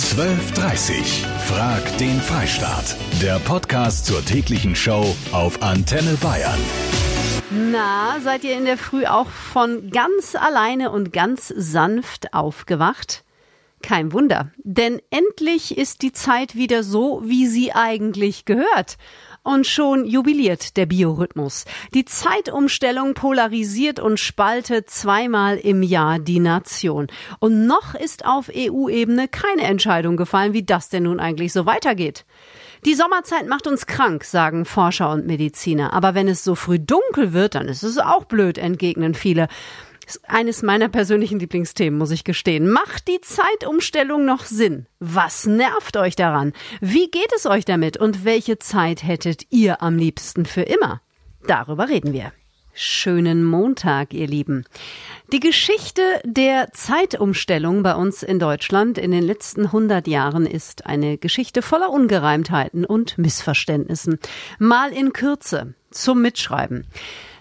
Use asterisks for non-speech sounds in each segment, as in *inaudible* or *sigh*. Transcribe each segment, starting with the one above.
12.30 Frag den Freistaat. Der Podcast zur täglichen Show auf Antenne Bayern. Na, seid ihr in der Früh auch von ganz alleine und ganz sanft aufgewacht? Kein Wunder, denn endlich ist die Zeit wieder so, wie sie eigentlich gehört. Und schon jubiliert der Biorhythmus. Die Zeitumstellung polarisiert und spaltet zweimal im Jahr die Nation. Und noch ist auf EU-Ebene keine Entscheidung gefallen, wie das denn nun eigentlich so weitergeht. Die Sommerzeit macht uns krank, sagen Forscher und Mediziner. Aber wenn es so früh dunkel wird, dann ist es auch blöd, entgegnen viele eines meiner persönlichen Lieblingsthemen, muss ich gestehen. Macht die Zeitumstellung noch Sinn? Was nervt euch daran? Wie geht es euch damit? Und welche Zeit hättet ihr am liebsten für immer? Darüber reden wir. Schönen Montag, ihr Lieben. Die Geschichte der Zeitumstellung bei uns in Deutschland in den letzten 100 Jahren ist eine Geschichte voller Ungereimtheiten und Missverständnissen. Mal in Kürze zum Mitschreiben.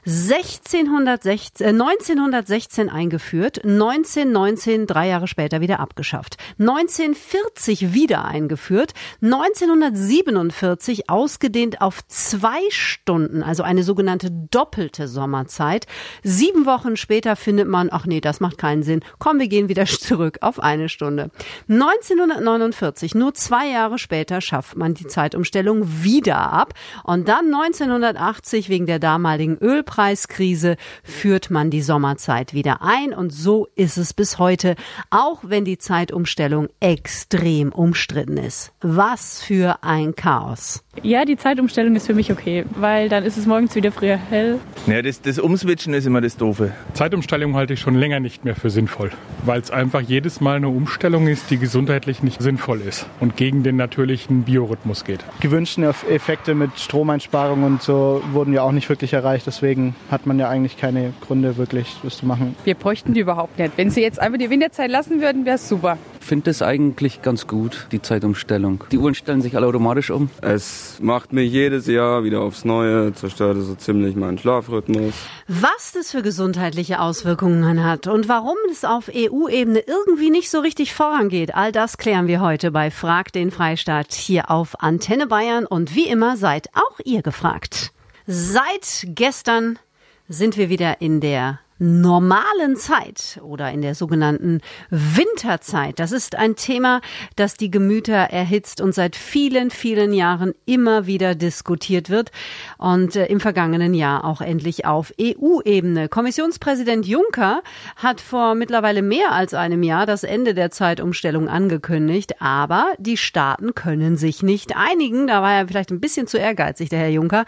1616, äh, 1916 eingeführt, 1919 drei Jahre später wieder abgeschafft, 1940 wieder eingeführt, 1947 ausgedehnt auf zwei Stunden, also eine sogenannte doppelte Sommerzeit. Sieben Wochen später findet man, ach nee, das macht keinen Sinn. Komm, wir gehen wieder *laughs* zurück auf eine Stunde. 1949, nur zwei Jahre später, schafft man die Zeitumstellung wieder ab und dann 1980 wegen der damaligen Ölpreise Ölpreiskrise führt man die Sommerzeit wieder ein und so ist es bis heute, auch wenn die Zeitumstellung extrem umstritten ist. Was für ein Chaos. Ja, die Zeitumstellung ist für mich okay, weil dann ist es morgens wieder früher hell. Ja, das, das Umswitchen ist immer das Doofe. Zeitumstellung halte ich schon länger nicht mehr für sinnvoll, weil es einfach jedes Mal eine Umstellung ist, die gesundheitlich nicht sinnvoll ist und gegen den natürlichen Biorhythmus geht. Gewünschten Effekte mit Stromeinsparung und so wurden ja auch nicht wirklich erreicht, deswegen hat man ja eigentlich keine Gründe wirklich, das zu machen. Wir bräuchten die überhaupt nicht. Wenn sie jetzt einfach die Winterzeit lassen würden, wäre es super. Ich finde es eigentlich ganz gut, die Zeitumstellung. Die Uhren stellen sich alle automatisch um. Es macht mich jedes Jahr wieder aufs Neue, zerstört so ziemlich meinen Schlafrhythmus. Was das für gesundheitliche Auswirkungen hat und warum es auf EU-Ebene irgendwie nicht so richtig vorangeht, all das klären wir heute bei Frag den Freistaat hier auf Antenne Bayern und wie immer seid auch ihr gefragt. Seit gestern sind wir wieder in der normalen Zeit oder in der sogenannten Winterzeit. Das ist ein Thema, das die Gemüter erhitzt und seit vielen, vielen Jahren immer wieder diskutiert wird und äh, im vergangenen Jahr auch endlich auf EU-Ebene. Kommissionspräsident Juncker hat vor mittlerweile mehr als einem Jahr das Ende der Zeitumstellung angekündigt, aber die Staaten können sich nicht einigen. Da war er vielleicht ein bisschen zu ehrgeizig, der Herr Juncker.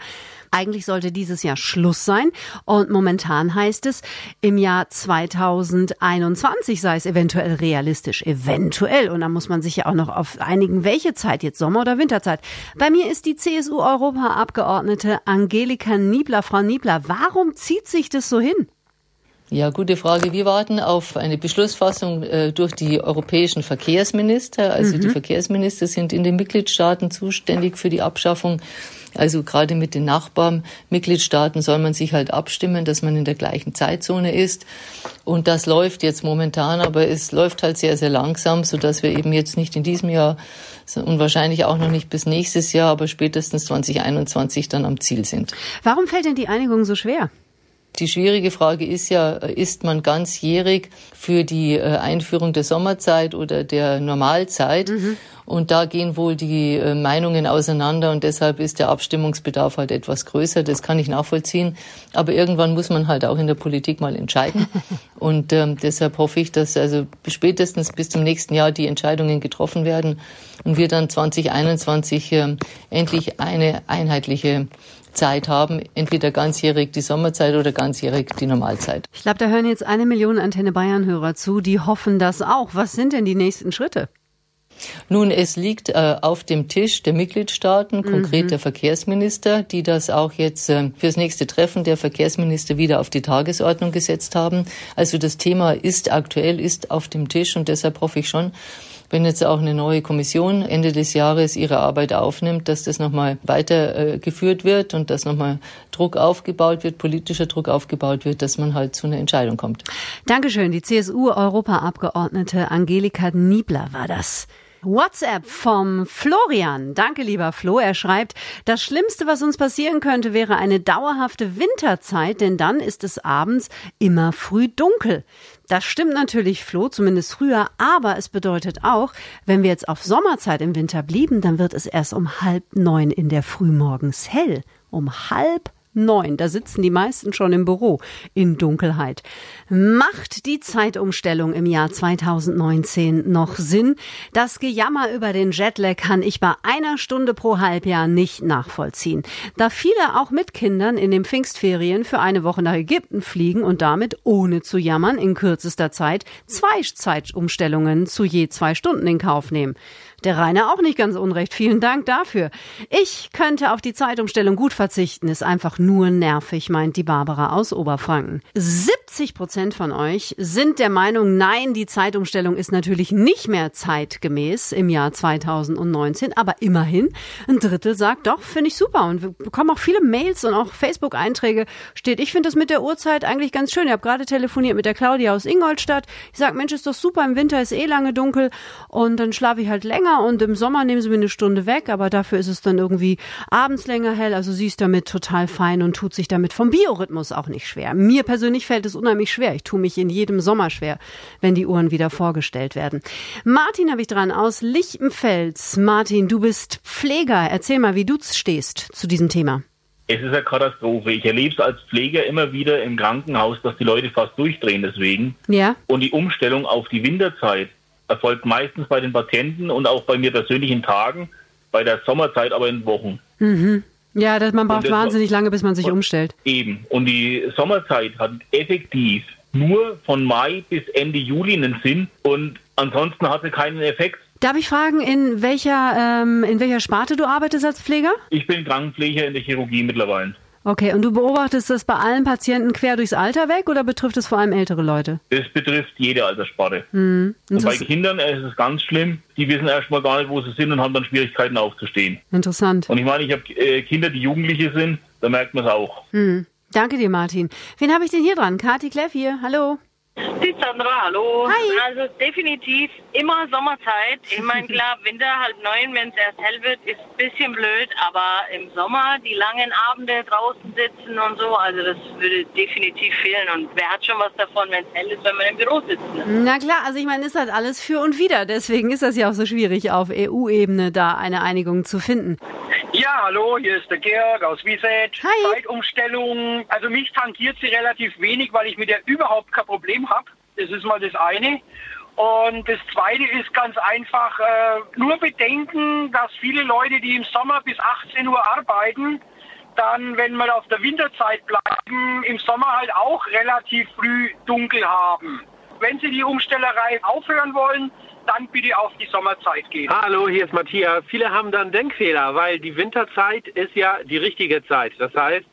Eigentlich sollte dieses Jahr Schluss sein. Und momentan heißt es, im Jahr 2021 sei es eventuell realistisch. Eventuell. Und da muss man sich ja auch noch auf einigen, welche Zeit jetzt, Sommer- oder Winterzeit. Bei mir ist die CSU-Europaabgeordnete Angelika Niebler. Frau Niebler, warum zieht sich das so hin? Ja, gute Frage. Wir warten auf eine Beschlussfassung äh, durch die europäischen Verkehrsminister. Also mhm. die Verkehrsminister sind in den Mitgliedstaaten zuständig für die Abschaffung. Also gerade mit den Nachbarmitgliedstaaten soll man sich halt abstimmen, dass man in der gleichen Zeitzone ist. Und das läuft jetzt momentan, aber es läuft halt sehr, sehr langsam, so dass wir eben jetzt nicht in diesem Jahr und wahrscheinlich auch noch nicht bis nächstes Jahr, aber spätestens 2021 dann am Ziel sind. Warum fällt denn die Einigung so schwer? Die schwierige Frage ist ja, ist man ganzjährig für die äh, Einführung der Sommerzeit oder der Normalzeit? Mhm. Und da gehen wohl die äh, Meinungen auseinander und deshalb ist der Abstimmungsbedarf halt etwas größer. Das kann ich nachvollziehen. Aber irgendwann muss man halt auch in der Politik mal entscheiden. *laughs* Und ähm, deshalb hoffe ich, dass also spätestens bis zum nächsten Jahr die Entscheidungen getroffen werden und wir dann 2021 äh, endlich eine einheitliche Zeit haben, entweder ganzjährig die Sommerzeit oder ganzjährig die Normalzeit. Ich glaube, da hören jetzt eine Million Antenne Bayern-Hörer zu, die hoffen das auch. Was sind denn die nächsten Schritte? Nun, es liegt äh, auf dem Tisch der Mitgliedstaaten, konkret mhm. der Verkehrsminister, die das auch jetzt äh, fürs nächste Treffen der Verkehrsminister wieder auf die Tagesordnung gesetzt haben. Also das Thema ist aktuell, ist auf dem Tisch und deshalb hoffe ich schon, wenn jetzt auch eine neue Kommission Ende des Jahres ihre Arbeit aufnimmt, dass das nochmal weitergeführt äh, wird und dass nochmal Druck aufgebaut wird, politischer Druck aufgebaut wird, dass man halt zu einer Entscheidung kommt. Dankeschön. Die CSU-Europaabgeordnete Angelika Niebler war das. WhatsApp vom Florian. Danke, lieber Flo. Er schreibt, das Schlimmste, was uns passieren könnte, wäre eine dauerhafte Winterzeit, denn dann ist es abends immer früh dunkel. Das stimmt natürlich, Flo, zumindest früher, aber es bedeutet auch, wenn wir jetzt auf Sommerzeit im Winter blieben, dann wird es erst um halb neun in der Frühmorgens hell. Um halb neun. Da sitzen die meisten schon im Büro in Dunkelheit. Macht die Zeitumstellung im Jahr 2019 noch Sinn? Das Gejammer über den Jetlag kann ich bei einer Stunde pro Halbjahr nicht nachvollziehen. Da viele auch mit Kindern in den Pfingstferien für eine Woche nach Ägypten fliegen und damit ohne zu jammern in kürzester Zeit zwei Zeitumstellungen zu je zwei Stunden in Kauf nehmen. Der Rainer auch nicht ganz unrecht. Vielen Dank dafür. Ich könnte auf die Zeitumstellung gut verzichten, ist einfach nur nervig, meint die Barbara aus Oberfranken. 70 Prozent von euch sind der Meinung, nein, die Zeitumstellung ist natürlich nicht mehr zeitgemäß im Jahr 2019, aber immerhin ein Drittel sagt doch, finde ich super. Und wir bekommen auch viele Mails und auch Facebook-Einträge steht, ich finde das mit der Uhrzeit eigentlich ganz schön. Ich habe gerade telefoniert mit der Claudia aus Ingolstadt. Ich sage, Mensch, ist doch super, im Winter ist eh lange dunkel und dann schlafe ich halt länger und im Sommer nehmen sie mir eine Stunde weg, aber dafür ist es dann irgendwie abends länger hell. Also sie ist damit total fein und tut sich damit vom Biorhythmus auch nicht schwer. Mir persönlich fällt es unheimlich schwer. Ich tue mich in jedem Sommer schwer, wenn die Uhren wieder vorgestellt werden. Martin habe ich dran aus Lichtenfels. Martin, du bist Pfleger. Erzähl mal, wie du stehst zu diesem Thema. Es ist eine Katastrophe. Ich erlebe es als Pfleger immer wieder im Krankenhaus, dass die Leute fast durchdrehen deswegen. Ja. Und die Umstellung auf die Winterzeit erfolgt meistens bei den Patienten und auch bei mir persönlich in Tagen, bei der Sommerzeit aber in Wochen. Mhm. Ja, das, man braucht das wahnsinnig lange, bis man sich umstellt. Eben. Und die Sommerzeit hat effektiv nur von Mai bis Ende Juli einen Sinn und ansonsten hat sie keinen Effekt. Darf ich fragen, in welcher, ähm, in welcher Sparte du arbeitest als Pfleger? Ich bin Krankenpfleger in der Chirurgie mittlerweile. Okay, und du beobachtest das bei allen Patienten quer durchs Alter weg oder betrifft es vor allem ältere Leute? Das betrifft jede Alterssparte. Mhm. Und bei Kindern ist es ganz schlimm. Die wissen erstmal gar nicht, wo sie sind und haben dann Schwierigkeiten aufzustehen. Interessant. Und ich meine, ich habe äh, Kinder, die Jugendliche sind, da merkt man es auch. Mhm. Danke dir, Martin. Wen habe ich denn hier dran? Kati Kleff hier. Hallo. Die Sandra, hallo. Hi. Also definitiv immer Sommerzeit. Ich meine, *laughs* klar, Winter halb neun, wenn es erst hell wird, ist ein bisschen blöd, aber im Sommer die langen Abende draußen sitzen und so, also das würde definitiv fehlen. Und wer hat schon was davon, wenn es hell ist, wenn man im Büro sitzt? Ne? Na klar, also ich meine, ist halt alles für und wieder. Deswegen ist das ja auch so schwierig, auf EU-Ebene da eine Einigung zu finden. Ja, hallo, hier ist der Georg aus Wieset. Hi. Zeitumstellung. Also mich tangiert sie relativ wenig, weil ich mit der überhaupt kein Problem habe. Das ist mal das eine. Und das zweite ist ganz einfach, äh, nur bedenken, dass viele Leute, die im Sommer bis 18 Uhr arbeiten, dann, wenn wir auf der Winterzeit bleiben, im Sommer halt auch relativ früh dunkel haben. Wenn Sie die Umstellerei aufhören wollen, dann bitte auf die Sommerzeit gehen. Hallo, hier ist Matthias. Viele haben dann Denkfehler, weil die Winterzeit ist ja die richtige Zeit. Das heißt,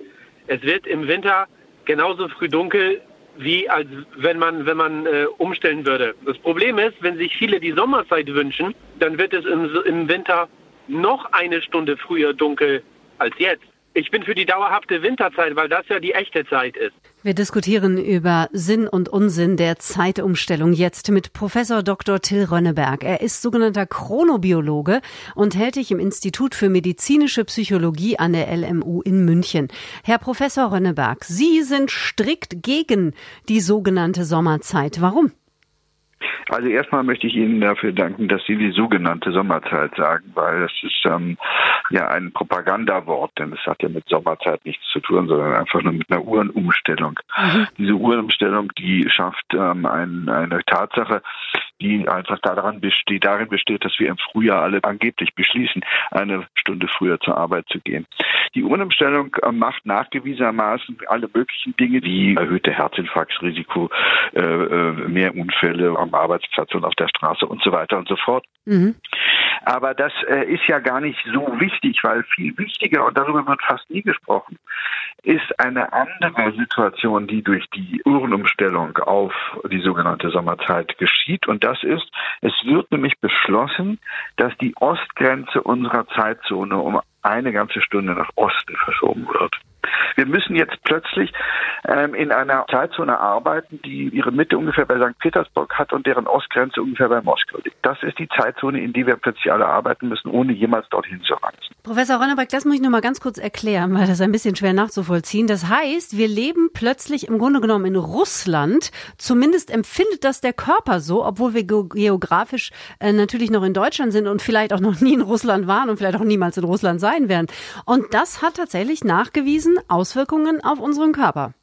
es wird im Winter genauso früh dunkel, wie als wenn man, wenn man äh, umstellen würde. Das Problem ist, wenn sich viele die Sommerzeit wünschen, dann wird es im, im Winter noch eine Stunde früher dunkel als jetzt. Ich bin für die dauerhafte Winterzeit, weil das ja die echte Zeit ist. Wir diskutieren über Sinn und Unsinn der Zeitumstellung jetzt mit Professor Dr. Till Rönneberg. Er ist sogenannter Chronobiologe und tätig im Institut für medizinische Psychologie an der LMU in München. Herr Professor Rönneberg, Sie sind strikt gegen die sogenannte Sommerzeit. Warum? Also erstmal möchte ich Ihnen dafür danken, dass Sie die sogenannte Sommerzeit sagen, weil das ist ähm, ja ein Propagandawort, denn es hat ja mit Sommerzeit nichts zu tun, sondern einfach nur mit einer Uhrenumstellung. Mhm. Diese Uhrenumstellung, die schafft ähm, ein, eine Tatsache, die einfach daran besteht, darin besteht, dass wir im Frühjahr alle angeblich beschließen, eine Stunde früher zur Arbeit zu gehen. Die Uhrenumstellung äh, macht nachgewiesenermaßen alle möglichen Dinge wie erhöhte Herzinfarktrisiko, äh, äh mehr Unfälle am Arbeitsplatz und auf der Straße und so weiter und so fort. Mhm. Aber das äh, ist ja gar nicht so wichtig, weil viel wichtiger, und darüber wird fast nie gesprochen, ist eine andere Situation, die durch die Uhrenumstellung auf die sogenannte Sommerzeit geschieht. Und das ist, es wird nämlich beschlossen, dass die Ostgrenze unserer Zeitzone um eine ganze Stunde nach Osten verschoben wird. Wir müssen jetzt plötzlich ähm, in einer Zeitzone arbeiten, die ihre Mitte ungefähr bei St. Petersburg hat und deren Ostgrenze ungefähr bei Moskau liegt. Das ist die Zeitzone, in die wir plötzlich alle arbeiten müssen, ohne jemals dorthin zu reisen. Professor Ronneberg, das muss ich noch mal ganz kurz erklären, weil das ein bisschen schwer nachzuvollziehen. Das heißt, wir leben plötzlich im Grunde genommen in Russland. Zumindest empfindet das der Körper so, obwohl wir geografisch äh, natürlich noch in Deutschland sind und vielleicht auch noch nie in Russland waren und vielleicht auch niemals in Russland sein werden. Und das hat tatsächlich nachgewiesen Auswirkungen auf unseren Körper.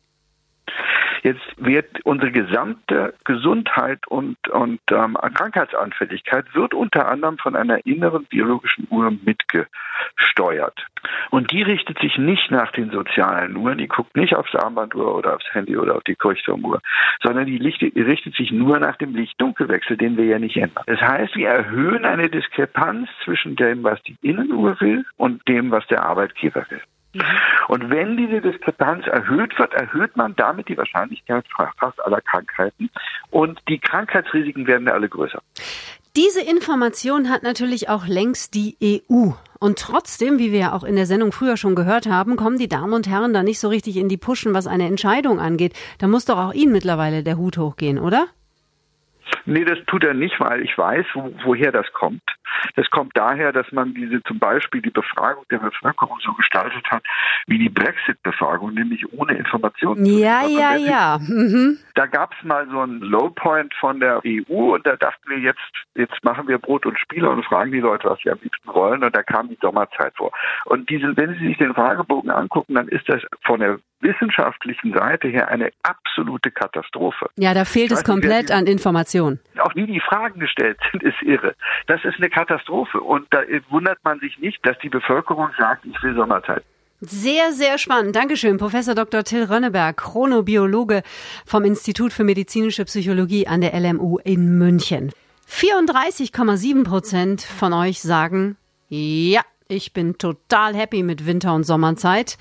Jetzt wird unsere gesamte Gesundheit und, und ähm, Krankheitsanfälligkeit wird unter anderem von einer inneren biologischen Uhr mitgesteuert. Und die richtet sich nicht nach den sozialen Uhren, die guckt nicht aufs Armbanduhr oder aufs Handy oder auf die Kirchturmuhr, sondern die, richtet sich nur nach dem Licht-Dunkelwechsel, den wir ja nicht ändern. Das heißt, wir erhöhen eine Diskrepanz zwischen dem, was die Innenuhr will und dem, was der Arbeitgeber will. Mhm. Und wenn diese Diskrepanz erhöht wird, erhöht man damit die Wahrscheinlichkeit fast aller Krankheiten und die Krankheitsrisiken werden alle größer. Diese Information hat natürlich auch längst die EU. Und trotzdem, wie wir ja auch in der Sendung früher schon gehört haben, kommen die Damen und Herren da nicht so richtig in die Puschen, was eine Entscheidung angeht. Da muss doch auch Ihnen mittlerweile der Hut hochgehen, oder? Nee, das tut er nicht, weil ich weiß, wo, woher das kommt. Das kommt daher, dass man diese zum Beispiel die Befragung der Bevölkerung so gestaltet hat, wie die Brexit-Befragung, nämlich ohne Informationen. Ja, ja, ja. Mhm. Da gab es mal so einen Low-Point von der EU und da dachten wir jetzt, jetzt machen wir Brot und Spiele und fragen die Leute, was sie am liebsten wollen und da kam die Sommerzeit vor. Und diese, wenn Sie sich den Fragebogen angucken, dann ist das von der wissenschaftlichen Seite her eine absolute Katastrophe. Ja, da fehlt es komplett an Informationen. Auch wie die Fragen gestellt *laughs* sind, ist irre. Das ist eine Katastrophe. Und da wundert man sich nicht, dass die Bevölkerung sagt, ich will Sommerzeit. Sehr, sehr spannend. Dankeschön, Professor Dr. Till Rönneberg, Chronobiologe vom Institut für medizinische Psychologie an der LMU in München. 34,7 Prozent von euch sagen, ja, ich bin total happy mit Winter- und Sommerzeit.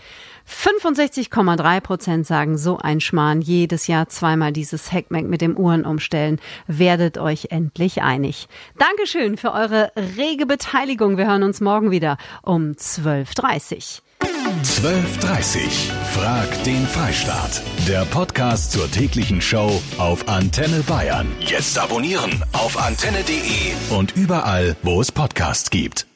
65,3 Prozent sagen so ein Schmarrn. Jedes Jahr zweimal dieses Hackmack mit dem Uhren umstellen. Werdet euch endlich einig. Dankeschön für eure rege Beteiligung. Wir hören uns morgen wieder um 12.30 12.30 Frag den Freistaat. Der Podcast zur täglichen Show auf Antenne Bayern. Jetzt abonnieren auf antenne.de und überall, wo es Podcasts gibt.